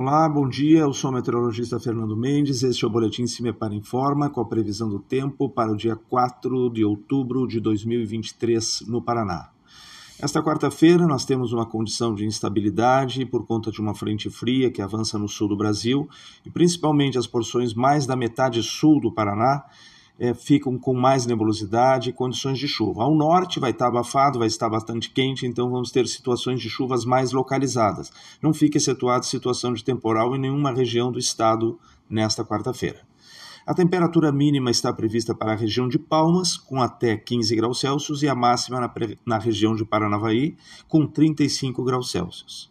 Olá, bom dia. Eu sou o meteorologista Fernando Mendes. Este é o Boletim Cimepar Informa com a previsão do tempo para o dia 4 de outubro de 2023 no Paraná. Esta quarta-feira nós temos uma condição de instabilidade por conta de uma frente fria que avança no sul do Brasil e principalmente as porções mais da metade sul do Paraná é, ficam com mais nebulosidade e condições de chuva. Ao norte vai estar abafado, vai estar bastante quente, então vamos ter situações de chuvas mais localizadas. Não fica excetuada situação de temporal em nenhuma região do estado nesta quarta-feira. A temperatura mínima está prevista para a região de Palmas, com até 15 graus Celsius, e a máxima na, na região de Paranavaí, com 35 graus Celsius.